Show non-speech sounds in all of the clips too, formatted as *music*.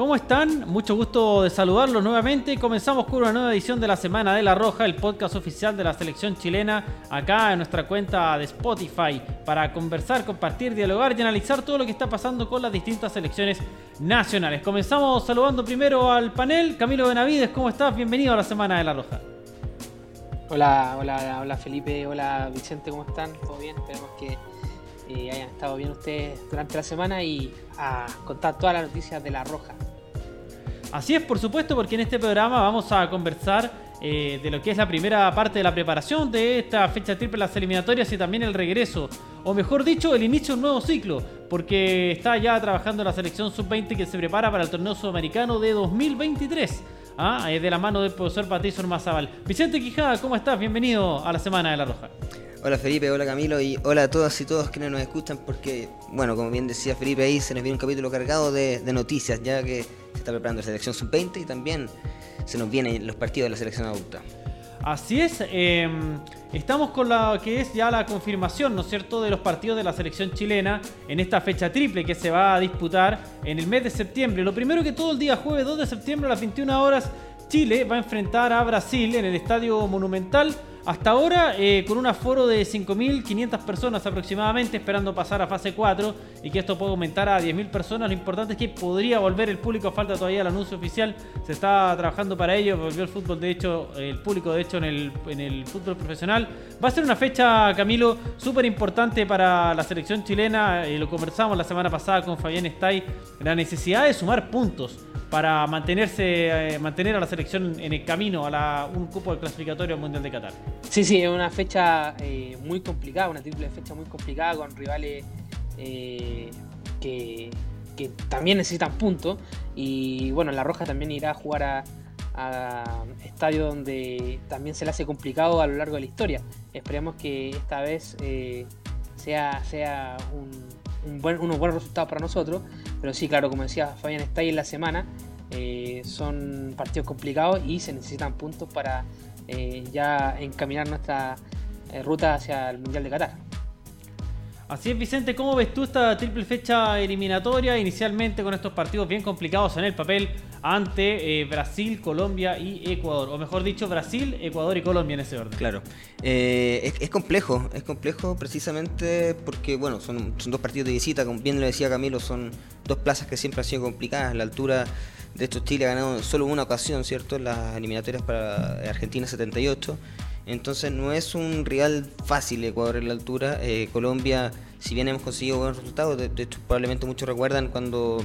¿Cómo están? Mucho gusto de saludarlos nuevamente. Comenzamos con una nueva edición de la Semana de la Roja, el podcast oficial de la selección chilena, acá en nuestra cuenta de Spotify, para conversar, compartir, dialogar y analizar todo lo que está pasando con las distintas selecciones nacionales. Comenzamos saludando primero al panel. Camilo Benavides, ¿cómo estás? Bienvenido a la Semana de la Roja. Hola, hola, hola Felipe, hola Vicente, ¿cómo están? ¿Todo bien? Esperemos que eh, hayan estado bien ustedes durante la semana y a contar todas las noticias de La Roja. Así es, por supuesto, porque en este programa vamos a conversar eh, de lo que es la primera parte de la preparación de esta fecha triple, las eliminatorias y también el regreso, o mejor dicho, el inicio de un nuevo ciclo, porque está ya trabajando la selección sub-20 que se prepara para el torneo sudamericano de 2023. ¿ah? de la mano del profesor Patricio Mazabal. Vicente Quijada, ¿cómo estás? Bienvenido a la Semana de la Roja. Hola Felipe, hola Camilo y hola a todas y todos quienes nos escuchan porque, bueno, como bien decía Felipe ahí, se nos viene un capítulo cargado de, noticias ya que está preparando la selección sub-20 y también se nos vienen los partidos de la selección adulta. Así es, em, estamos con la que es ya la confirmación, ¿no es cierto?, de los partidos de la selección chilena en esta fecha triple que se va a disputar en el mes de septiembre. Lo primero que todo el día jueves 2 de septiembre a las 21 horas, Chile va a enfrentar a Brasil en el Estadio Monumental hasta ahora, eh, con un aforo de 5.500 personas aproximadamente, esperando pasar a fase 4 y que esto pueda aumentar a 10.000 personas. Lo importante es que podría volver el público, falta todavía el anuncio oficial, se está trabajando para ello, volvió el fútbol, de hecho, el público, de hecho, en el, en el fútbol profesional. Va a ser una fecha, Camilo, súper importante para la selección chilena, eh, lo conversamos la semana pasada con Fabián Stay, la necesidad de sumar puntos para mantenerse, eh, mantener a la selección en el camino a un cupo del clasificatorio Mundial de Qatar. Sí, sí, es una fecha eh, muy complicada, una triple fecha muy complicada con rivales eh, que, también necesitan puntos. Y bueno, La Roja también irá a jugar a, a estadio donde también se le hace complicado a lo largo de la historia. Esperemos que esta vez sea, sea un, buen, unos buenos resultados para nosotros. Pero sí, claro, como decía Fabián, está ahí en la semana. son partidos complicados y se necesitan puntos para eh, ya encaminar nuestra eh, ruta hacia el Mundial de Qatar. Así es, Vicente, ¿cómo ves tú esta triple fecha eliminatoria? Inicialmente con estos partidos bien complicados en el papel ante eh, Brasil, Colombia y Ecuador. O mejor dicho, Brasil, Ecuador y Colombia en ese orden. Claro. es, complejo, es complejo precisamente porque, bueno, son, son, dos partidos de visita, como bien lo decía Camilo, son dos plazas que siempre han sido complicadas. La altura de hecho, Chile ha ganado solo una ocasión, ¿cierto? En las eliminatorias para Argentina 78. Entonces no es un rival fácil Ecuador en la altura. Eh, Colombia, si bien hemos conseguido buenos resultados, de, hecho probablemente muchos recuerdan cuando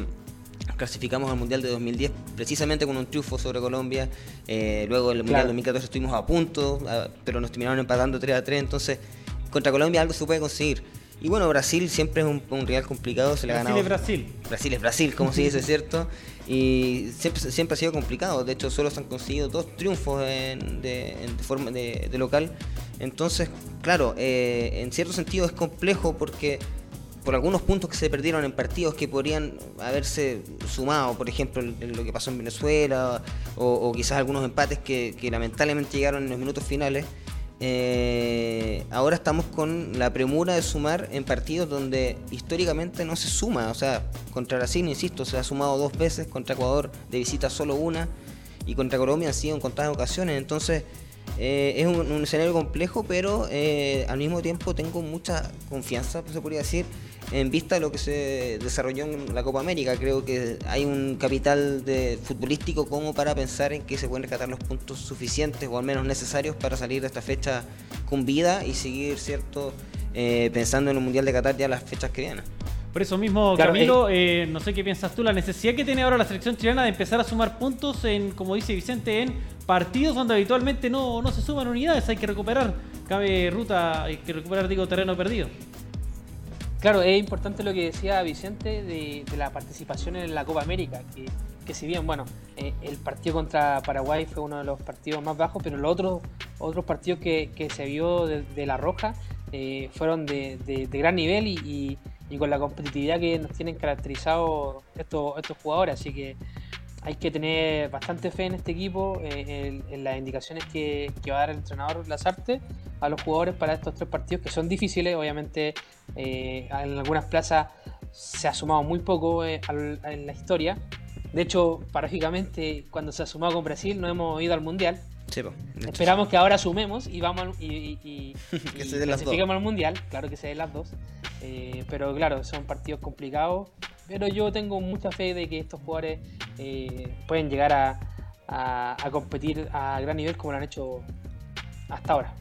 clasificamos al Mundial de 2010 precisamente con un triunfo sobre Colombia. Eh, luego en el Mundial de 2014 estuvimos a punto, pero nos terminaron empatando 3 a 3. Entonces contra Colombia algo se puede conseguir. Y bueno, Brasil siempre es un, un rival complicado. Se le Brasil ha es Brasil. Brasil es Brasil, como se dice, *laughs* ¿cierto? Y siempre, siempre ha sido complicado. De hecho, solo se han conseguido dos triunfos de, forma de, local. Entonces, claro, eh, en cierto sentido es complejo porque por algunos puntos que se perdieron en partidos que podrían haberse sumado, por ejemplo, en lo que pasó en Venezuela, o, quizás algunos empates que, que lamentablemente llegaron en los minutos finales. Eh, ahora estamos con la premura de sumar en partidos donde históricamente no se suma. O sea, contra Brasil, insisto, se ha sumado dos veces, contra Ecuador de visita solo una, y contra Colombia han sido en contadas ocasiones. Entonces, eh, es un, escenario complejo, pero eh, al mismo tiempo tengo mucha confianza, se podría decir, en vista de lo que se desarrolló en la Copa América. Creo que hay un capital de futbolístico como para pensar en que se pueden rescatar los puntos suficientes o al menos necesarios para salir de esta fecha con vida y seguir, ¿cierto? Eh, pensando en el Mundial de Qatar ya las fechas que vienen. Por eso mismo, Camilo, eh, no sé qué piensas tú, la necesidad que tiene ahora la selección chilena de empezar a sumar puntos en, como dice Vicente, en partidos donde habitualmente no, no se suman unidades, hay que recuperar, cabe ruta, hay que recuperar, digo, terreno perdido. Claro, es importante lo que decía Vicente de, la participación en la Copa América, que, si bien, bueno, eh, el partido contra Paraguay fue uno de los partidos más bajos, pero los otros, otros partidos que, se vio de, La Roja eh, fueron de, gran nivel y, con la competitividad que nos tienen caracterizado estos, estos jugadores, así que hay que tener bastante fe en este equipo, eh, en, las indicaciones que, va a dar el entrenador Lazarte a los jugadores para estos tres partidos que son difíciles. Obviamente, eh, en algunas plazas se ha sumado muy poco eh, en la historia De hecho, paradójicamente, cuando se ha sumado con Brasil, no hemos ido al Mundial. Sí, po, de hecho, Esperamos que ahora sumemos y vamos al- y, y, y- *laughs* Que y se den las dos. clasifiquemos al mundial, claro que se den las dos. Eh, pero claro, son partidos complicados. Pero yo tengo mucha fe de que estos jugadores eh, pueden llegar a, a- a competir a gran nivel como lo han hecho hasta ahora.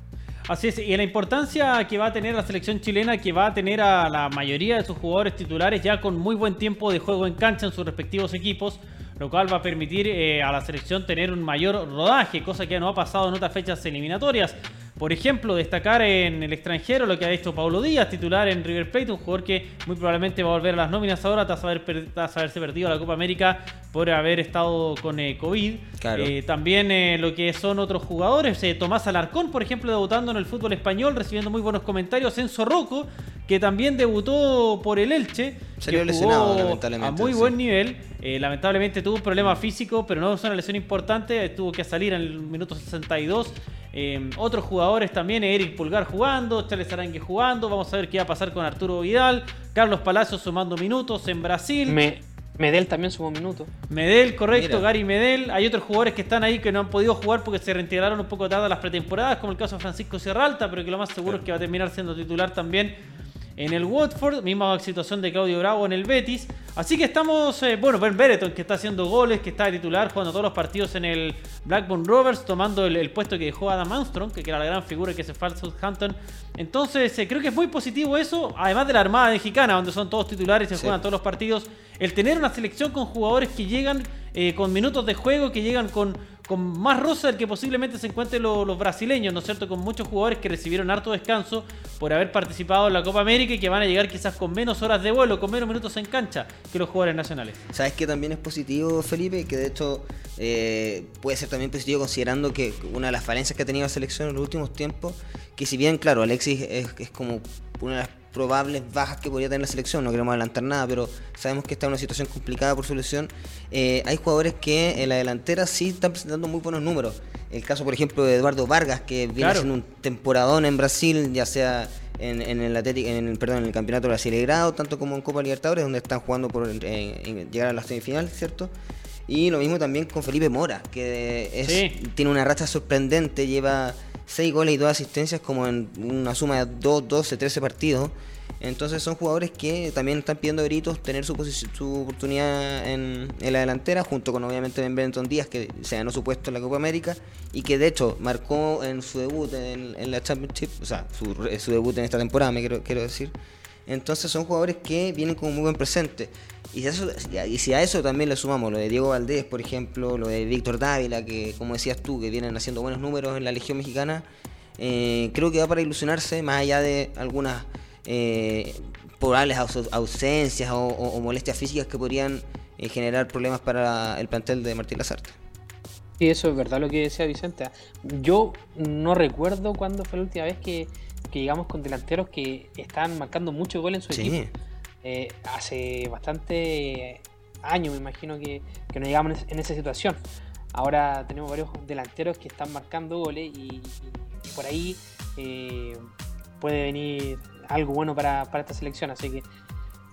Así es, y la importancia que va a tener la selección chilena, que va a tener a la mayoría de sus jugadores titulares ya con muy buen tiempo de juego en cancha en sus respectivos equipos, lo cual va a permitir eh, a la selección tener un mayor rodaje, cosa que no ha pasado en otras fechas eliminatorias. Por ejemplo, destacar en el extranjero lo que ha hecho Paulo Díaz, titular en River Plate, un jugador que muy probablemente va a volver a las nóminas ahora tras, haber per- tras haberse perdido la Copa América por haber estado con eh, COVID. Claro. Eh, también eh, lo que son otros jugadores, Tomás Alarcón, por ejemplo, debutando en el fútbol español, recibiendo muy buenos comentarios. Enzo Rocco, que también debutó por el Elche. Salió que lesionado, jugó lamentablemente, A muy sí. buen nivel. Eh, lamentablemente tuvo un problema físico, pero no es una lesión importante. Tuvo que salir en el minuto 62. Eh, otros jugadores también, Eric Pulgar jugando, Charles Arangue jugando. Vamos a ver qué va a pasar con Arturo Vidal. Carlos Palacios sumando minutos en Brasil. Me, Medel también sumó un minuto. Medel, correcto, Mira. Gary Medel. Hay otros jugadores que están ahí que no han podido jugar porque se reintegraron un poco tarde a las pretemporadas, como el caso de Francisco Sierralta, pero que lo más seguro es que va a terminar siendo titular también en el Watford. Misma situación de Claudio Bravo en el Betis. Así que estamos, eh, bueno, Ben Bereton que está haciendo goles, que está de titular, jugando todos los partidos en el Blackburn Rovers, tomando el, el puesto que dejó Adam Armstrong, que era la gran figura que se fue al Southampton. Entonces, eh, creo que es muy positivo eso, además de la Armada Mexicana, donde son todos titulares y se Sí. juegan todos los partidos. El tener una selección con jugadores que llegan eh, con minutos de juego, que llegan con, con más rosa del que posiblemente se encuentren lo- los brasileños, ¿no es cierto? Con muchos jugadores que recibieron harto descanso por haber participado en la Copa América y que van a llegar quizás con menos horas de vuelo, con menos minutos en cancha que los jugadores nacionales. ¿Sabes que también es positivo, Felipe? Que de hecho eh, puede ser también positivo considerando que una de las falencias que ha tenido la selección en los últimos tiempos, que si bien, claro, Alexis es, es como una de las probables bajas que podría tener la selección, no queremos adelantar nada, pero sabemos que está en una situación complicada por su lesión, eh, hay jugadores que en la delantera sí están presentando muy buenos números. El caso, por ejemplo, de Eduardo Vargas, que viene Claro. haciendo un temporadón en Brasil, ya sea en, en el Atlético, en el, perdón, en el campeonato brasileirado, tanto como en Copa Libertadores, donde están jugando por eh, llegar a la semifinal, ¿cierto? Y lo mismo también con Felipe Mora, que es- Sí. tiene una racha sorprendente, lleva 6 goles y 2 asistencias como en una suma de 2, 12, 13 partidos. Entonces son jugadores que también están pidiendo gritos tener su, su oportunidad en, en la delantera, junto con obviamente Ben Benetton Díaz, que se ganó su puesto en la Copa América y que de hecho marcó en su debut en, en la Championship, o sea, su, su debut en esta temporada, me quiero, quiero decir. Entonces son jugadores que vienen con muy buen presente. Y si, a eso, a eso también le sumamos lo de Diego Valdés, por ejemplo, lo de Víctor Dávila, que como decías tú, que vienen haciendo buenos números en la Legión Mexicana, eh, creo que va para ilusionarse, más allá de algunas eh, probables aus- ausencias o molestias físicas que podrían eh, generar problemas para el plantel de Martín Lazarte. Sí, eso es verdad lo que decía Vicente. Yo no recuerdo cuándo fue la última vez que, que llegamos con delanteros que estaban marcando mucho gol en su Sí. equipo. Eh, hace bastante años, me imagino que, que no llegamos en, es- en esa situación. Ahora tenemos varios delanteros que están marcando goles y, y- y por ahí eh, puede venir algo bueno para, para esta selección. Así que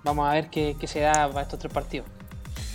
vamos a ver qué, qué se da para estos tres partidos.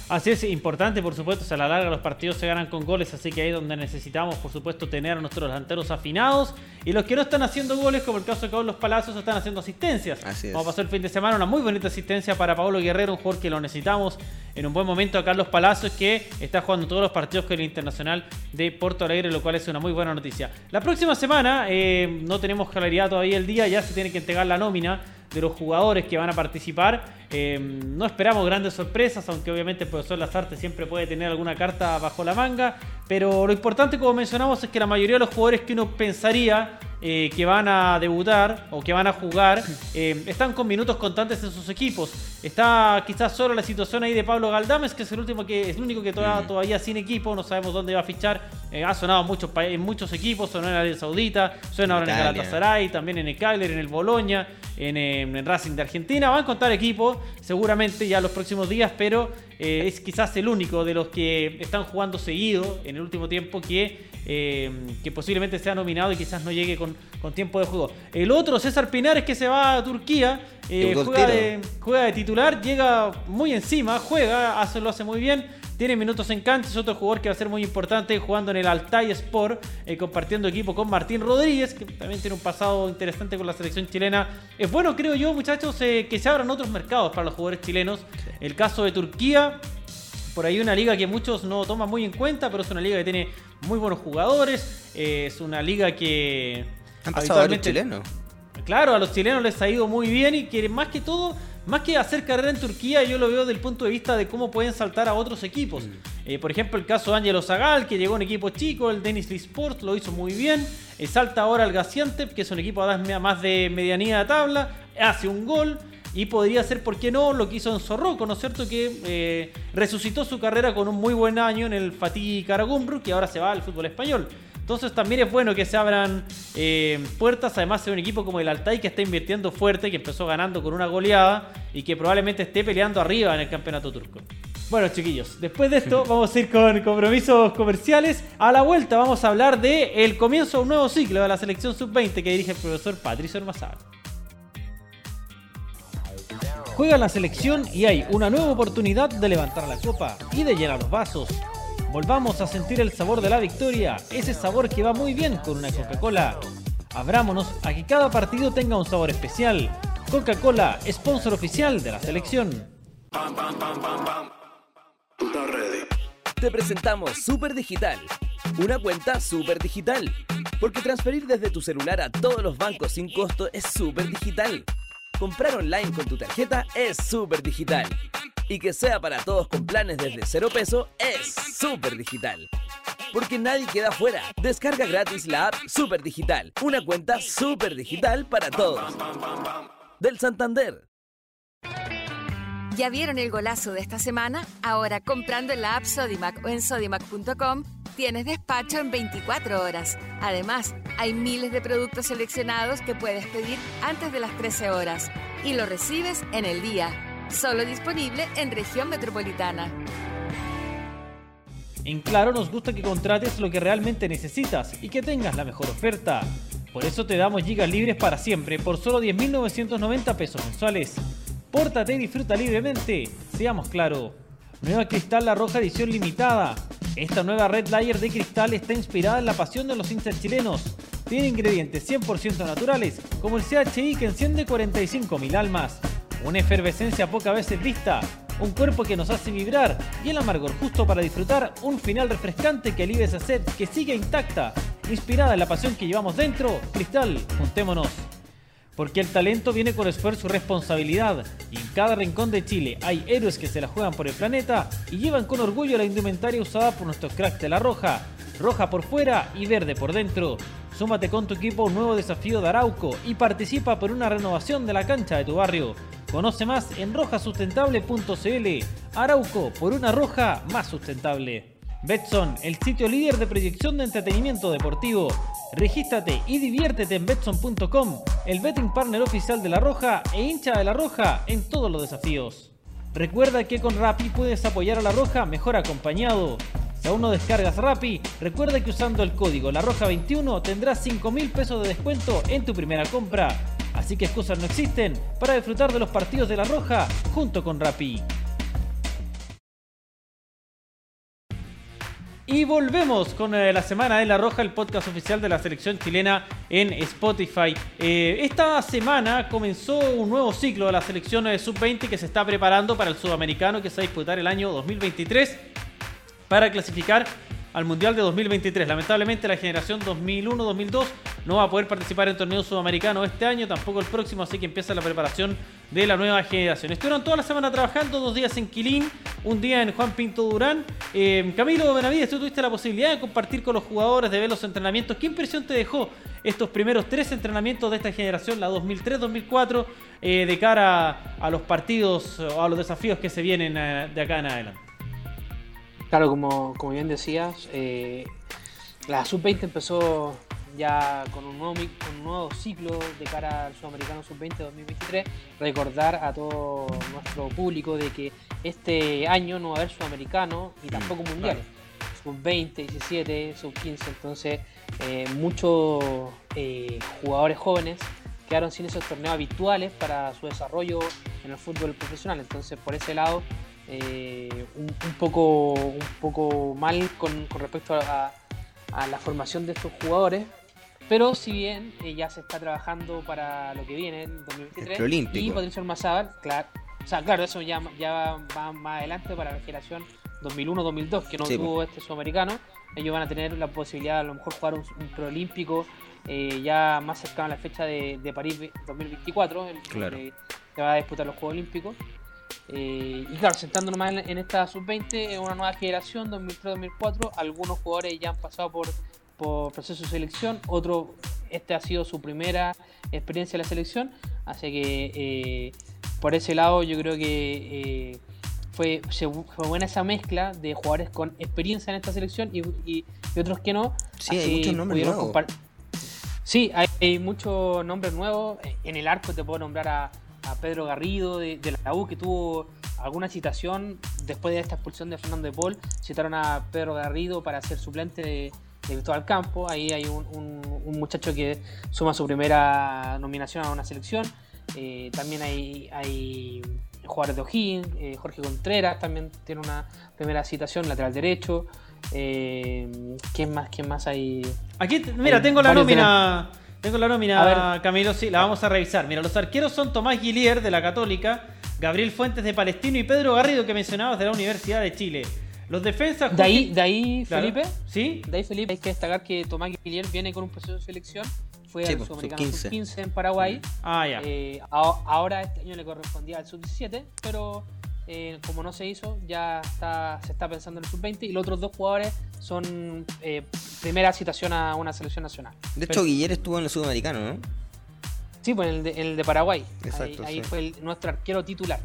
Así es, importante, por supuesto, a la larga los partidos se ganan con goles, así que ahí es donde necesitamos, por supuesto, tener a nuestros delanteros afinados. Y los que no están haciendo goles, como el caso de Carlos Palacios, están haciendo asistencias. Así es. Vamos a pasar el fin de semana una muy bonita asistencia para Pablo Guerrero, un jugador que lo necesitamos en un buen momento a Carlos Palacios, que está jugando todos los partidos con el Internacional de Porto Alegre, lo cual es una muy buena noticia. La próxima semana, eh, no tenemos claridad todavía el día, ya se tiene que entregar la nómina de los jugadores que van a participar. Eh, no esperamos grandes sorpresas, aunque obviamente el profesor Lazarte siempre puede tener alguna carta bajo la manga. Pero lo importante, como mencionamos, es que la mayoría de los jugadores que uno pensaría eh, que van a debutar o que van a jugar *laughs* eh, están con minutos constantes en sus equipos. Está quizás solo la situación ahí de Pablo Galdames, que es el último que es el único que todavía, todavía sin equipo, no sabemos dónde va a fichar. Eh, ha sonado en muchos, pa- en muchos equipos, sonó en Arabia Saudita, suena ahora en el. Galatasaray, también en el Cagliari, en el Bologna, en, en Racing de Argentina. Va a encontrar equipo seguramente ya los próximos días, pero eh, es quizás el único de los que están jugando seguido en el último tiempo que, eh, que posiblemente sea nominado y quizás no llegue con, con tiempo de juego. El otro, César Pinares, que se va a Turquía, eh, juega, de, juega, de, titular, llega muy encima, juega, hace, lo hace muy bien. Tiene minutos en cancha, es otro jugador que va a ser muy importante jugando en el Altai Sport, eh, compartiendo equipo con Martín Rodríguez, que también tiene un pasado interesante con la selección chilena. Es bueno, creo yo, muchachos, eh, que se abran otros mercados para los jugadores chilenos. El caso de Turquía, por ahí una liga que muchos no toman muy en cuenta, pero es una liga que tiene muy buenos jugadores. Eh, es una liga que. Han pasado a los chilenos. Claro, a los chilenos les ha ido muy bien y quieren más que todo más que hacer carrera en Turquía, yo lo veo desde el punto de vista de cómo pueden saltar a otros equipos. Mm. Eh, por ejemplo, el caso de Angelo Zagal, que llegó a un equipo chico, el Dennis Lee Sports lo hizo muy bien. Eh, salta ahora al Gaziantep, que es un equipo más de medianía de tabla, hace un gol. Y podría ser, ¿por qué no?, lo que hizo en Zorroco, ¿no es cierto? Que eh, resucitó su carrera con un muy buen año en el Fatih Karagumruk y ahora se va al fútbol español. Entonces también es bueno que se abran eh, puertas, además de un equipo como el Altai que está invirtiendo fuerte, que empezó ganando con una goleada y que probablemente esté peleando arriba en el campeonato turco. Bueno chiquillos, después de esto *laughs* vamos a ir con compromisos comerciales. A la vuelta vamos a hablar de el comienzo de un nuevo ciclo de la selección sub-20 que dirige el profesor Patricio Hermazal. Juega la selección y hay una nueva oportunidad de levantar la copa y de llenar los vasos. Volvamos a sentir el sabor de la victoria, ese sabor que va muy bien con una Coca-Cola. Abrámonos a que cada partido tenga un sabor especial. Coca-Cola, sponsor oficial de la selección. Te presentamos Super Digital, una cuenta super digital, porque transferir desde tu celular a todos los bancos sin costo es super digital. Comprar online con tu tarjeta es super digital y que sea para todos con planes desde cero peso es súper digital. Porque nadie queda fuera. Descarga gratis la app Super Digital, una cuenta súper digital para todos. Del Santander. ¿Ya vieron el golazo de esta semana? Ahora comprando en la app Sodimac o en sodimac.com tienes despacho en 24 horas. Además, hay miles de productos seleccionados que puedes pedir antes de las 13 horas y lo recibes en el día. Solo disponible en región metropolitana. En Claro nos gusta que contrates lo que realmente necesitas y que tengas la mejor oferta. Por eso te damos gigas libres para siempre por solo 10.990 pesos mensuales. Pórtate y disfruta libremente. Seamos claro. Nueva Cristal La Roja edición limitada. Esta nueva Red Layer de cristal está inspirada en la pasión de los hinchas chilenos. Tiene ingredientes 100% naturales, como el CHI que enciende 45.000 almas una efervescencia poca veces vista, un cuerpo que nos hace vibrar y el amargor justo para disfrutar un final refrescante que alivia esa sed que sigue intacta, inspirada en la pasión que llevamos dentro. Cristal, juntémonos. Porque el talento viene con esfuerzo y responsabilidad, y en cada rincón de Chile hay héroes que se la juegan por el planeta y llevan con orgullo la indumentaria usada por nuestros cracks de la Roja, roja por fuera y verde por dentro. Súmate con tu equipo a un nuevo desafío de Arauco y participa por una renovación de la cancha de tu barrio. Conoce más en rojasustentable.cl. Arauco, por una roja más sustentable. Betson, el sitio líder de proyección de entretenimiento deportivo. Regístrate y diviértete en betson.com, el betting partner oficial de La Roja e hincha de La Roja en todos los desafíos. Recuerda que con Rappi puedes apoyar a La Roja mejor acompañado. Si aún no descargas Rappi, recuerda que usando el código La Roja 21 tendrás 5 mil pesos de descuento en tu primera compra. Así que excusas no existen para disfrutar de los partidos de La Roja junto con Rappi. Y volvemos con eh, la Semana de la Roja, el podcast oficial de la selección chilena en Spotify. Eh, esta semana comenzó un nuevo ciclo de la selección eh, sub-20 que se está preparando para el sudamericano que se va a disputar el año 2023 para clasificar al Mundial de 2023. Lamentablemente la generación 2001-2002 no va a poder participar en torneo sudamericano este año, tampoco el próximo, así que empieza la preparación de la nueva generación. Estuvieron toda la semana trabajando, dos días en Quilín, un día en Juan Pinto Durán. Eh, Camilo Benavides, tú tuviste la posibilidad de compartir con los jugadores, de ver los entrenamientos. ¿Qué impresión te dejó estos primeros tres entrenamientos de esta generación, la 2003-2004, eh, de cara a los partidos o a los desafíos que se vienen eh, de acá en adelante? Claro, como, bien decías, eh, la sub-20 empezó ya con un, nuevo, un nuevo ciclo de cara al Sudamericano Sub-20 2023. Recordar a todo nuestro público de que este año no va a haber Sudamericano y tampoco mm, Mundial. Sub-20, 17, Sub-15, entonces eh, muchos eh, jugadores jóvenes quedaron sin esos torneos habituales para su desarrollo en el fútbol profesional. Entonces, por ese lado, eh, un, poco, un poco mal con, respecto a, la formación de estos jugadores. Pero si bien eh, ya se está trabajando para lo que viene, el 2023, y Patricio Almazábal, claro, o sea, claro, eso ya, ya va más adelante para la generación 2001-2002, que no tuvo este sudamericano. Ellos van a tener la posibilidad de a lo mejor jugar un, un preolímpico eh, ya más cercano a la fecha de, París 2024, el que, va a disputar los Juegos Olímpicos. Eh, y claro, sentándonos más en, esta sub-20, es una nueva generación, 2003-2004. Algunos jugadores ya han pasado por, por proceso de selección, otro, este ha sido su primera experiencia en la selección. Así que eh, por ese lado, yo creo que fue, fue, buena esa mezcla de jugadores con experiencia en esta selección y, otros que no. Sí, hay muchos nombres nuevos. Sí, hay, muchos nombres nuevos. En el arco te puedo nombrar a, Pedro Garrido de, la U, que tuvo alguna citación después de esta expulsión de Fernando de Paul. Citaron a Pedro Garrido para ser suplente de, de Campo. Ahí hay un, muchacho que suma su primera nominación a una selección. Eh, también hay, hay jugadores de O'Higgins. Eh, Jorge Contreras también tiene una primera citación, lateral derecho. Eh, ¿Quién más? ¿Quién más hay? Aquí, mira, tengo la nómina. Tengo la nómina, Camilo, sí, la vamos a revisar. Mira, los arqueros son Tomás Guilier de la Católica, Gabriel Fuentes de Palestino y Pedro Garrido que mencionabas de la Universidad de Chile. Los defensas. De ahí, de ahí Felipe. Sí. De ahí, Felipe, hay que destacar que Tomás Guilier viene con un proceso de selección. Fue al pues, Sudamericano Sub-15 en Paraguay. Ah, ya. Eh, ahora este año le correspondía al Sub-17, pero eh, como no se hizo, ya está, se está pensando en el sub-20 y los otros dos jugadores son eh, primera citación a una selección nacional. De hecho, Guillermo estuvo en el sudamericano, ¿no? Sí, pues en el de, Paraguay. ahí, fue nuestro arquero titular.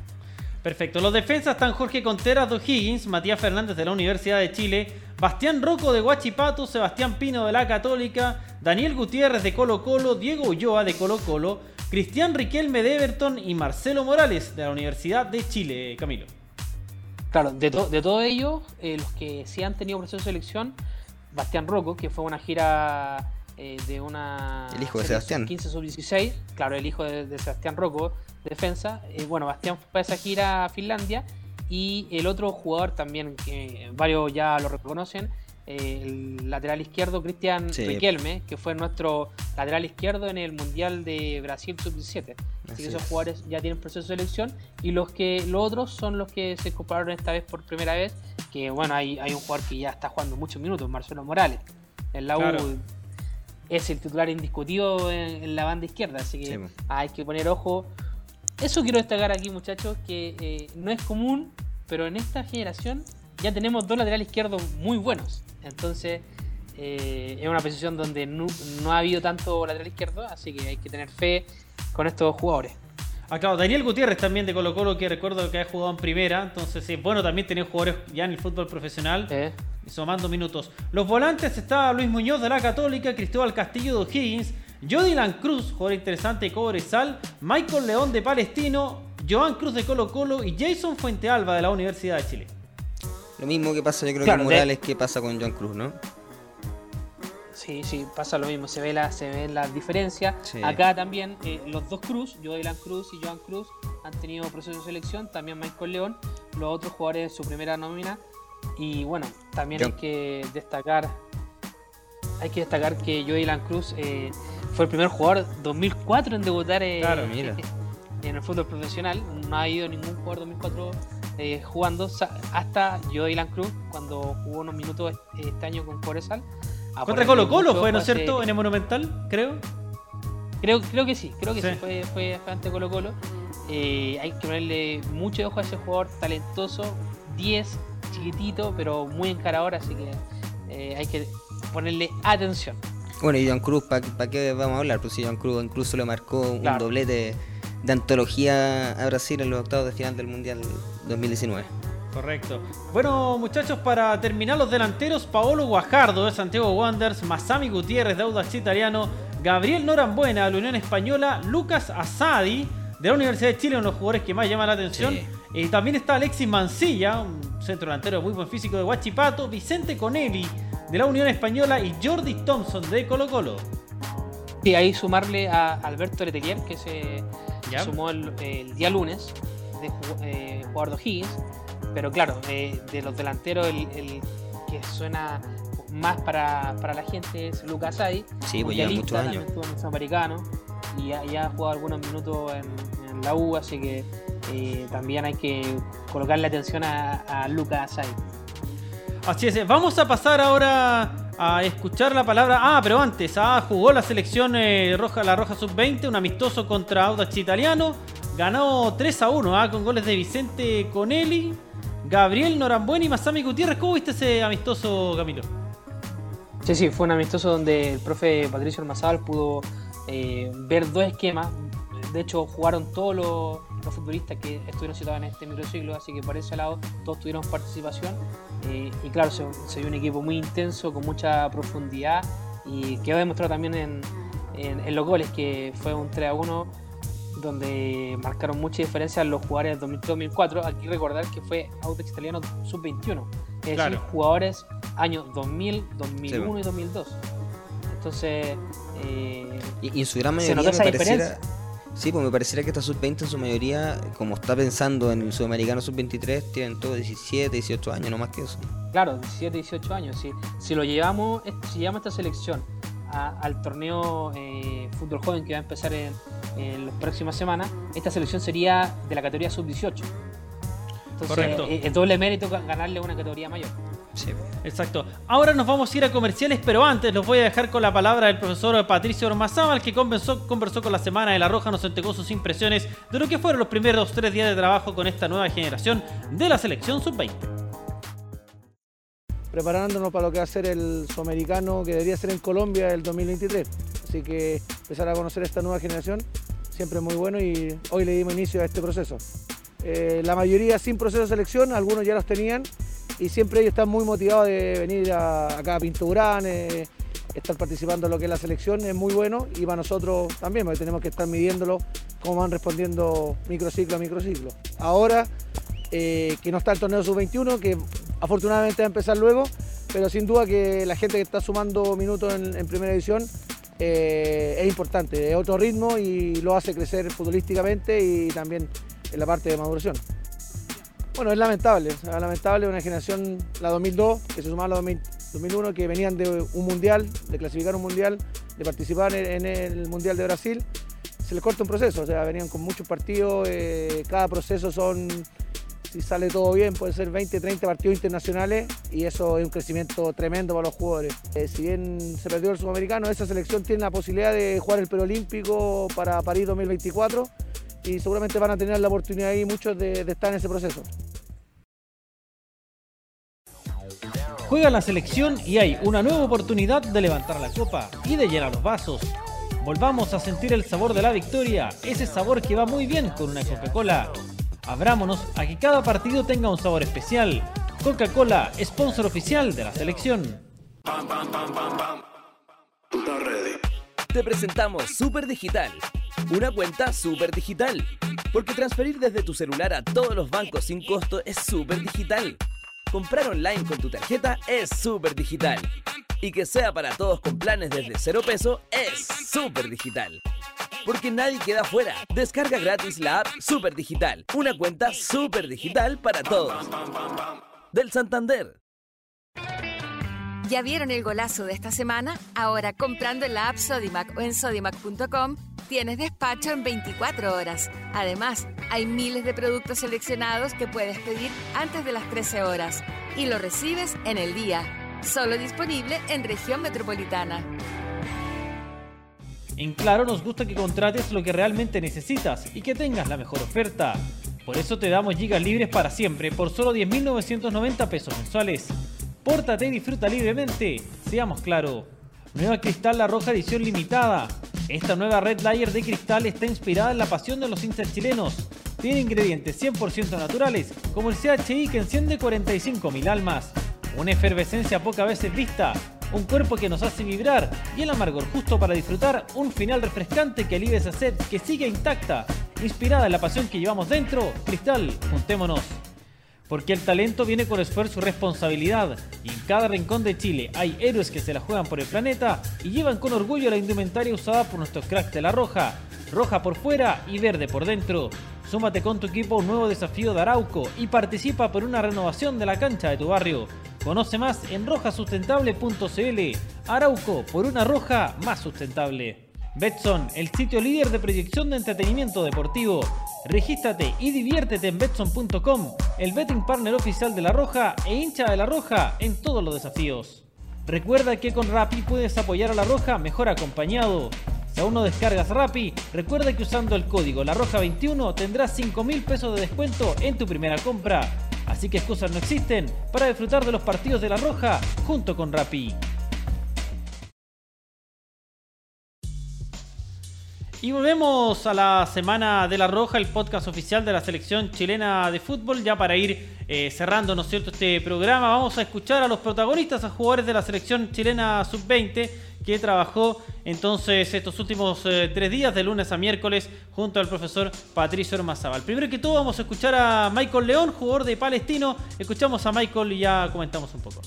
Perfecto. Los defensas están Jorge Contreras de O'Higgins, Matías Fernández de la Universidad de Chile, Bastián Rocco de Huachipato, Sebastián Pino de la Católica, Daniel Gutiérrez de Colo Colo, Diego Ulloa de Colo Colo, Cristian Riquelme de Everton y Marcelo Morales de la Universidad de Chile, Camilo. Claro, de, de todos ellos, eh, los que sí han tenido proceso de selección, Bastián Rocco, que fue una gira eh, de una... El hijo de Sebastián. 15 sub-16, claro, el hijo de, Sebastián Rocco, defensa. Eh, bueno, Bastián fue a esa gira a Finlandia y el otro jugador también, que varios ya lo reconocen, el lateral izquierdo Cristian Riquelme, que fue nuestro lateral izquierdo en el Mundial de Brasil Sub-17. Así, que esos jugadores ya tienen proceso de selección y los que los otros son los que se incorporaron esta vez por primera vez, que bueno, hay, hay un jugador que ya está jugando muchos minutos, Marcelo Morales. En la U es el titular indiscutido en, la banda izquierda, así que hay que poner ojo. Eso quiero destacar aquí, muchachos, que eh, no es común, pero en esta generación ya tenemos dos laterales izquierdos muy buenos. Entonces, eh, es una posición donde no, ha habido tanto lateral izquierdo, así que hay que tener fe con estos jugadores. Ah, claro, Daniel Gutiérrez también de Colo Colo, que recuerdo que ha jugado en primera, entonces es bueno también tener jugadores ya en el fútbol profesional, eh. sumando minutos. Los volantes está Luis Muñoz de la Católica, Cristóbal Castillo de O'Higgins, Jodilan Cruz, jugador interesante de Cobresal, Michael León de Palestino, Joan Cruz de Colo Colo y Jason Fuentealba de la Universidad de Chile. Lo mismo que pasa, yo creo que en Morales, que pasa con Joan Cruz, ¿no? Sí, sí, pasa lo mismo, se ve la, se ve la diferencia. Acá también eh, los dos Cruz, Jodelan Cruz y Joan Cruz, han tenido proceso de selección, también Michael León, los otros jugadores su primera nómina. Y bueno, también hay que destacar hay que destacar que Jodelan Cruz eh, fue el primer jugador 2004 en debutar eh, en el fútbol profesional. No ha habido ningún jugador 2004 eh, jugando hasta yo Dylan Cruz cuando jugó unos minutos este año con Coresal. Contra Colo Colo fue, ¿no es cierto? En el Monumental, creo. Creo, creo que sí, creo que sí, fue, fue ante Colo Colo. Eh, hay que ponerle mucho ojo a ese jugador talentoso, 10, chiquitito, pero muy encarador, así que eh, hay que ponerle atención. Bueno, y Joan Cruz, ¿para qué vamos a hablar? Pues si Joan Cruz incluso le marcó un doblete de antología a Brasil en los octavos de final del Mundial 2019. Correcto. Bueno, muchachos, para terminar los delanteros, Paolo Guajardo de Santiago Wanderers, Masami Gutiérrez de Audax Italiano, Gabriel Norambuena de la Unión Española, Lucas Asadi de la Universidad de Chile, uno de los jugadores que más llaman la atención. Y también está Alexis Mancilla, un centro delantero muy buen físico de Huachipato, Vicente Conelli de la Unión Española y Jordi Thompson de Colo Colo. Sí, ahí sumarle a Alberto Letelier, que se sumó el, día lunes, de eh, jugador de Higgins. Pero claro, de, los delanteros, el, que suena más para, la gente es Lucas Ay. Sí, pues ya muchos años. Estuvo en el americano y ya, ha jugado algunos minutos en, la U, así que eh, también hay que colocarle atención a, a Lucas Ay. Así es, vamos a pasar ahora a escuchar la palabra. Ah, pero antes, ah, jugó la selección eh, roja, la Roja Sub-20, un amistoso contra Audax Italiano. Ganó 3 a 1 ah, con goles de Vicente Conelli, Gabriel Norambuena y Masami Gutiérrez. ¿Cómo viste ese amistoso, Camilo? Sí, sí, fue un amistoso donde el profe Patricio Almazal pudo eh, ver dos esquemas. De hecho, jugaron todos los, futbolistas que estuvieron citados en este microciclo, así que por ese lado todos tuvieron participación. Eh, y claro, se, vio un equipo muy intenso, con mucha profundidad y quedó demostrado también en, en, los goles, que fue un 3 a 1 donde marcaron mucha diferencia los jugadores del 2003-2004. Aquí recordar que fue Audax Italiano sub-21, es decir, jugadores años 2000, 2001 y 2002. Entonces, eh, y, en su gran mayoría me pareciera, Sí, pues me parecería que esta sub-20 en su mayoría, como está pensando en el sudamericano sub-23, tienen todos 17, 18 años, no más que eso. Claro, 17, 18 años. Si, si lo llevamos, si llevamos esta selección al torneo eh, fútbol joven que va a empezar en, en las próximas semanas, esta selección sería de la categoría sub-18. Entonces, eh, es doble mérito ganarle una categoría mayor. Sí. Exacto. Ahora nos vamos a ir a comerciales, pero antes los voy a dejar con la palabra del profesor Patricio Ormazábal, que conversó, conversó con la Semana de la Roja, nos entregó sus impresiones de lo que fueron los primeros tres días de trabajo con esta nueva generación de la selección sub-20. Preparándonos para lo que va a ser el sudamericano que debería ser en Colombia el 2023. Así que empezar a conocer esta nueva generación siempre es muy bueno y hoy le dimos inicio a este proceso. Eh, la mayoría sin proceso de selección, algunos ya los tenían y siempre ellos están muy motivados de venir acá a Pinturán, eh, estar participando en lo que es la selección, es muy bueno y para nosotros también, porque tenemos que estar midiéndolo cómo van respondiendo microciclo a microciclo. Ahora eh, que no está el torneo sub-21, que afortunadamente va a empezar luego, pero sin duda que la gente que está sumando minutos en, primera edición eh, es importante, es otro ritmo y lo hace crecer futbolísticamente y también en la parte de maduración. Bueno, es lamentable, es lamentable una generación, la 2002, que se sumaba a la 2001, que venían de un mundial, de clasificar un mundial, de participar en el Mundial de Brasil. Se les corta un proceso, o sea, venían con muchos partidos, eh, cada proceso son, si sale todo bien, puede ser 20, 30 partidos internacionales y eso es un crecimiento tremendo para los jugadores. Eh, si bien se perdió el sudamericano, esa selección tiene la posibilidad de jugar el Perolímpico para París 2024 y seguramente van a tener la oportunidad ahí muchos de, estar en ese proceso. Juega la selección y hay una nueva oportunidad de levantar la copa y de llenar los vasos. Volvamos a sentir el sabor de la victoria, ese sabor que va muy bien con una Coca-Cola. Abrámonos a que cada partido tenga un sabor especial. Coca-Cola, sponsor oficial de la selección. Te presentamos Super Digital una cuenta súper digital. Porque transferir desde tu celular a todos los bancos sin costo es súper digital. Comprar online con tu tarjeta es súper digital. Y que sea para todos con planes desde cero peso es súper digital. Porque nadie queda fuera. Descarga gratis la app Super Digital. Una cuenta súper digital para todos. Del Santander. ¿Ya vieron el golazo de esta semana? Ahora comprando en la app Sodimac o en sodimac.com tienes despacho en 24 horas. Además, hay miles de productos seleccionados que puedes pedir antes de las 13 horas y lo recibes en el día. Solo disponible en región metropolitana. En Claro nos gusta que contrates lo que realmente necesitas y que tengas la mejor oferta. Por eso te damos gigas libres para siempre por solo 10.990 pesos mensuales. Pórtate y disfruta libremente. Seamos claro. Nueva Cristal La Roja edición limitada. Esta nueva Red Layer de cristal está inspirada en la pasión de los hinchas chilenos. Tiene ingredientes 100% naturales, como el CHI que enciende 45.000 almas, una efervescencia pocas veces vista, un cuerpo que nos hace vibrar y el amargor justo para disfrutar un final refrescante que alivia esa sed que sigue intacta. Inspirada en la pasión que llevamos dentro, Cristal, juntémonos. Porque el talento viene con esfuerzo y responsabilidad, y en cada rincón de Chile hay héroes que se la juegan por el planeta y llevan con orgullo la indumentaria usada por nuestros cracks de la Roja, roja por fuera y verde por dentro. Súmate con tu equipo a un nuevo desafío de Arauco y participa por una renovación de la cancha de tu barrio. Conoce más en rojasustentable.cl. Arauco, por una roja más sustentable. Betson, el sitio líder de proyección de entretenimiento deportivo. Regístrate y diviértete en Betson.com, el betting partner oficial de La Roja e hincha de La Roja en todos los desafíos. Recuerda que con Rappi puedes apoyar a La Roja mejor acompañado. Si aún no descargas Rappi, recuerda que usando el código La Roja 21 tendrás 5 mil pesos de descuento en tu primera compra. Así que excusas no existen para disfrutar de los partidos de La Roja junto con Rappi. Y volvemos a la Semana de la Roja, el podcast oficial de la selección chilena de fútbol. Ya para ir eh, cerrando, ¿no es cierto?, este programa, vamos a escuchar a los protagonistas, a jugadores de la selección chilena sub-20 que trabajó entonces estos últimos eh, tres días, de lunes a miércoles, junto al profesor Patricio Ormazábal. Primero que todo, vamos a escuchar a Michael León, jugador de Palestino. Escuchamos a Michael y ya comentamos un poco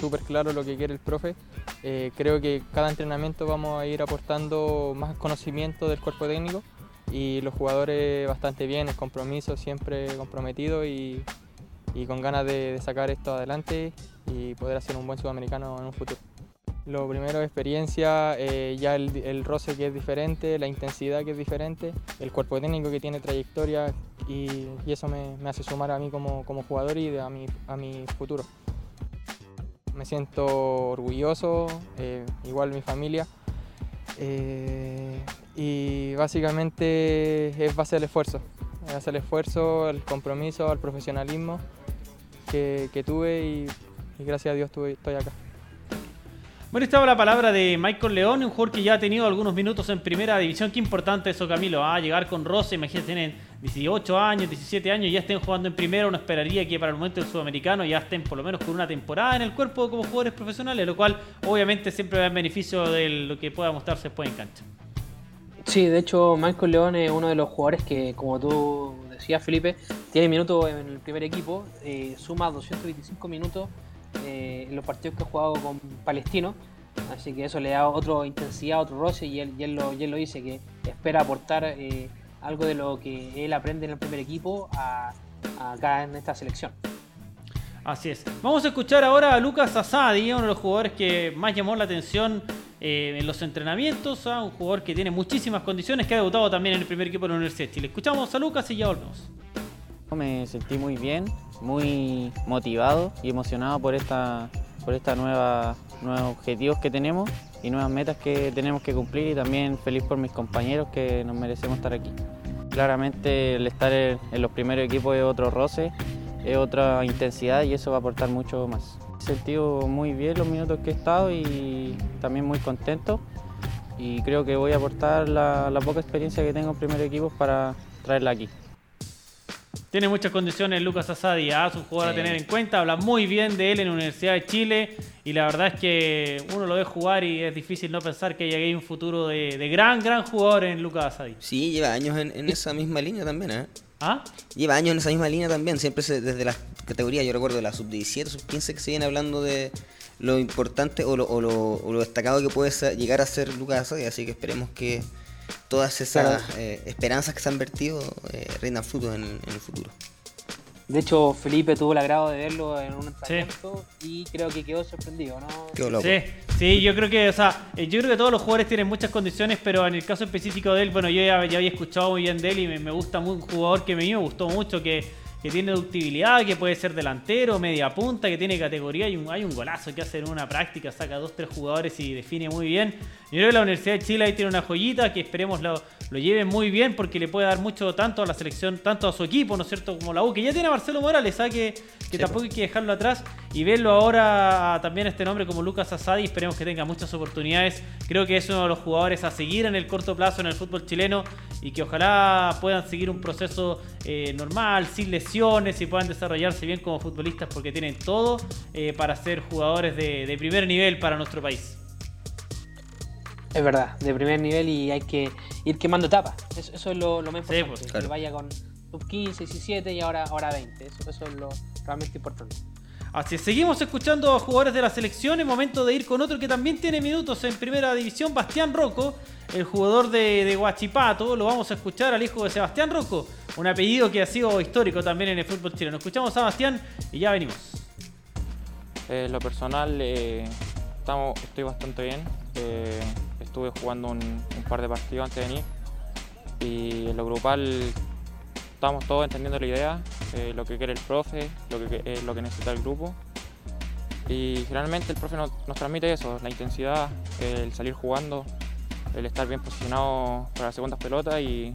súper claro lo que quiere el profe. Eh, creo que cada entrenamiento vamos a ir aportando más conocimiento del cuerpo técnico y los jugadores bastante bien, el compromiso siempre comprometido y, con ganas de, sacar esto adelante y poder hacer un buen sudamericano en un futuro. Lo primero, experiencia, eh, ya el, roce que es diferente, la intensidad que es diferente, el cuerpo técnico que tiene trayectoria y, eso me, hace sumar a mí como, jugador y a mi, a mi futuro me siento orgulloso, eh, igual mi familia. Eh, y básicamente es base al esfuerzo, es base esfuerzo, al compromiso, al profesionalismo que, tuve y, gracias a Dios estoy acá. Bueno, estaba la palabra de Michael León, un jugador que ya ha tenido algunos minutos en primera división. Qué importante eso, Camilo. a ¿ah? llegar con Rossi, imagínate, tienen 18 años, 17 años, y ya estén jugando en primera. Uno esperaría que para el momento del sudamericano ya estén por lo menos con una temporada en el cuerpo como jugadores profesionales, lo cual obviamente siempre va en beneficio de lo que pueda mostrarse después en cancha. Sí, de hecho, Michael León es uno de los jugadores que, como tú decías, Felipe, tiene minutos en el primer equipo, eh, suma 225 minutos eh, en los partidos que ha jugado con Palestino. Así que eso le da otra intensidad, otro roce y él, él, lo, lo, dice, que espera aportar eh, algo de lo que él aprende en el primer equipo a, acá en esta selección. Así es. Vamos a escuchar ahora a Lucas Asadi, uno de los jugadores que más llamó la atención eh, en los entrenamientos, a un jugador que tiene muchísimas condiciones, que ha debutado también en el primer equipo de la Universidad de Chile. Escuchamos a Lucas y ya volvemos. Me sentí muy bien, muy motivado y emocionado por esta, por nueva, nuevos objetivos que tenemos y nuevas metas que tenemos que cumplir y también feliz por mis compañeros que nos merecemos estar aquí. Claramente el estar en, los primeros equipos es otro roce, es otra intensidad y eso va a aportar mucho más. He sentido muy bien los minutos que he estado y también muy contento y creo que voy a aportar la, la poca experiencia que tengo en primer equipo para traerla aquí. Tiene muchas condiciones Lucas Asadi, ¿ah? es un jugador a tener en cuenta, habla muy bien de él en la Universidad de Chile y la verdad es que uno lo ve jugar y es difícil no pensar que llegue un futuro de, gran, gran jugador en Lucas Asadi. Sí, lleva años en, esa misma línea también, ¿eh? ¿Ah? Lleva años en esa misma línea también, siempre desde la categoría, yo recuerdo la sub-17, sub-15 que se viene hablando de lo importante o lo, destacado que puede llegar a ser Lucas Asadi, así que esperemos que todas esas eh, esperanzas que se han vertido eh, rindan fruto en, el futuro. De hecho, Felipe tuvo el agrado de verlo en un entrenamiento y creo que quedó sorprendido, ¿no? Sí, sí, yo creo que, o sea, eh, yo creo que todos los jugadores tienen muchas condiciones, pero en el caso específico de él, bueno, yo ya, había escuchado muy bien de él y me, gusta mucho un jugador que a mí me gustó mucho, que que tiene ductibilidad, que puede ser delantero, media punta, que tiene categoría. y hay un golazo que hace en una práctica, saca dos, tres jugadores y define muy bien. Yo creo que la Universidad de Chile ahí tiene una joyita que esperemos lo, lo lleve muy bien porque le puede dar mucho tanto a la selección, tanto a su equipo, ¿no es cierto? Como la U, que ya tiene a Marcelo Morales, ¿sabes? Que, que tampoco hay que dejarlo atrás y verlo ahora también este nombre como Lucas Asadi. Esperemos que tenga muchas oportunidades. Creo que es uno de los jugadores a seguir en el corto plazo en el fútbol chileno y que ojalá puedan seguir un proceso eh, normal, sin lesiones y puedan desarrollarse bien como futbolistas porque tienen todo eh, para ser jugadores de, primer nivel para nuestro país. Es verdad, de primer nivel y hay que ir quemando etapas. Eso, es lo, lo más importante. Pues, que vaya con, sub 15, 17 y ahora, ahora 20. Eso, eso es lo realmente importante. Así es, seguimos escuchando a jugadores de la selección. Es momento de ir con otro que también tiene minutos en primera división, Bastián Rocco, el jugador de, de Huachipato. Lo vamos a escuchar al hijo de Sebastián Rocco, un apellido que ha sido histórico también en el fútbol chileno. Escuchamos a Bastián y ya venimos. Eh, lo personal, eh, estamos, estoy bastante bien. Eh, estuve jugando un, par de partidos antes de venir y en lo grupal estamos todos entendiendo la idea, eh, lo que quiere el profe, lo que, eh, lo que necesita el grupo. Y generalmente el profe nos, transmite eso, la intensidad, el salir jugando, el estar bien posicionado para las segundas pelotas y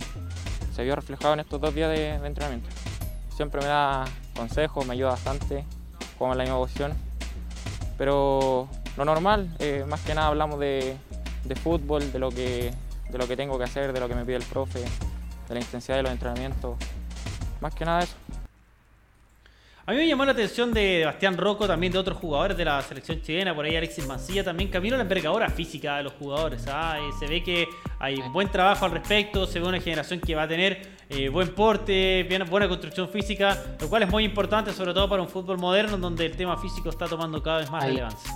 se vio reflejado en estos dos días de, entrenamiento. Siempre me da consejos, me ayuda bastante, jugamos en la misma posición. Pero lo normal, eh, más que nada hablamos de, de fútbol, de lo, que, de lo que tengo que hacer, de lo que me pide el profe, de la intensidad de los entrenamientos. Más que nada eso. A mí me llamó la atención de Bastián Rocco, también de otros jugadores de la selección chilena, por ahí Alexis Mancilla, también Camilo la envergadura física de los jugadores. ¿ah? Eh, se ve que hay buen trabajo al respecto, se ve una generación que va a tener eh, buen porte, bien, buena construcción física, lo cual es muy importante, sobre todo para un fútbol moderno, donde el tema físico está tomando cada vez más Ahí. relevancia.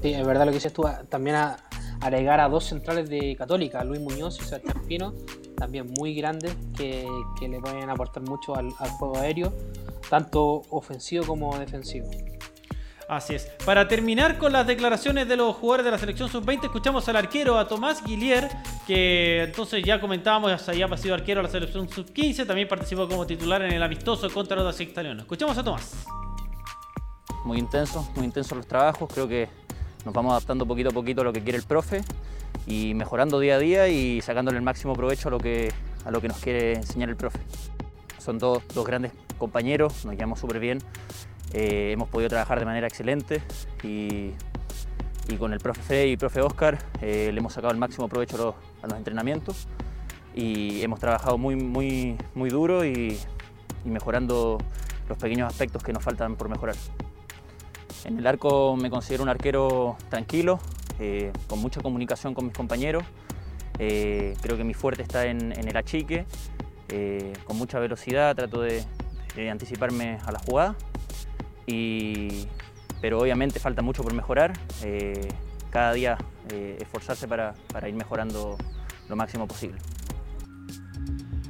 Sí, es verdad lo que dices tú. También a agregar a dos centrales de Católica, Luis Muñoz y Sebastián Pino, también muy grandes, que, que le pueden aportar mucho al, al juego aéreo, tanto ofensivo como defensivo. Así es. Para terminar con las declaraciones de los jugadores de la selección sub-20, escuchamos al arquero, a Tomás Guillier, que entonces ya comentábamos, ya ha sido arquero de la selección sub-15, también participó como titular en el amistoso contra los italianos. Escuchamos a Tomás. muy intenso, muy intensos los trabajos. Creo que nos vamos adaptando poquito a poquito a lo que quiere el profe y mejorando día a día y sacándole el máximo provecho a lo que, a lo que nos quiere enseñar el profe. Son dos, dos grandes compañeros, nos llevamos súper bien, eh, hemos podido trabajar de manera excelente y, y con el profe Fede y el profe Oscar eh, le hemos sacado el máximo provecho a los, a los entrenamientos y hemos trabajado muy, muy, muy duro y, y mejorando los pequeños aspectos que nos faltan por mejorar. En el arco me considero un arquero tranquilo, eh, con mucha comunicación con mis compañeros. Eh, creo que mi fuerte está en, el achique, eh, con mucha velocidad trato de, anticiparme a la jugada. Pero obviamente falta mucho por mejorar. cada día esforzarse para ir mejorando lo máximo posible.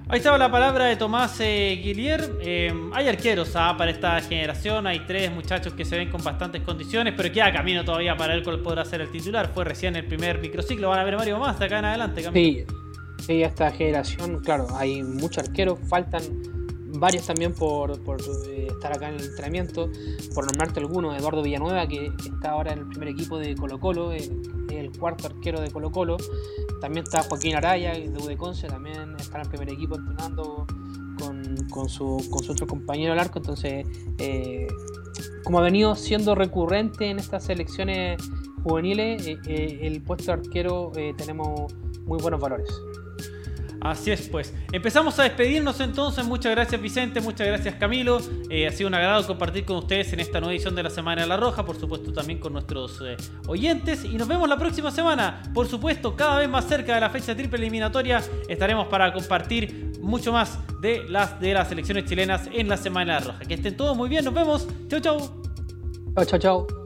Ahí estaba la palabra de Tomás eh, Guillier. Eh, hay arqueros ah, para esta generación, hay tres muchachos que se ven con bastantes condiciones, pero queda camino todavía para él cuál podrá ser el titular. Fue recién el primer microciclo, van a ver varios más de acá en adelante. Camilo. Sí, sí, esta generación, claro, hay muchos arqueros, faltan varios también por, por, eh, estar acá en el entrenamiento. Por nombrarte algunos, Eduardo Villanueva, que está ahora en el primer equipo de Colo Colo, eh, el cuarto arquero de Colo Colo. También está Joaquín Araya, de UD Conce, también está en el primer equipo entrenando con, con su, con su otro compañero al arco. Entonces, eh, como ha venido siendo recurrente en estas selecciones juveniles, eh, el puesto de arquero tenemos muy buenos valores. Así es, pues. Empezamos a despedirnos entonces. Muchas gracias, Vicente. Muchas gracias, Camilo. Eh, ha sido un agrado compartir con ustedes en esta nueva edición de la Semana de la Roja. Por supuesto, también con nuestros eh, oyentes. Y nos vemos la próxima semana. Por supuesto, cada vez más cerca de la fecha triple eliminatoria. Estaremos para compartir mucho más de las de las selecciones chilenas en la Semana de la Roja. Que estén todos muy bien. Nos vemos. Chau, chau. Chao, chao, chao.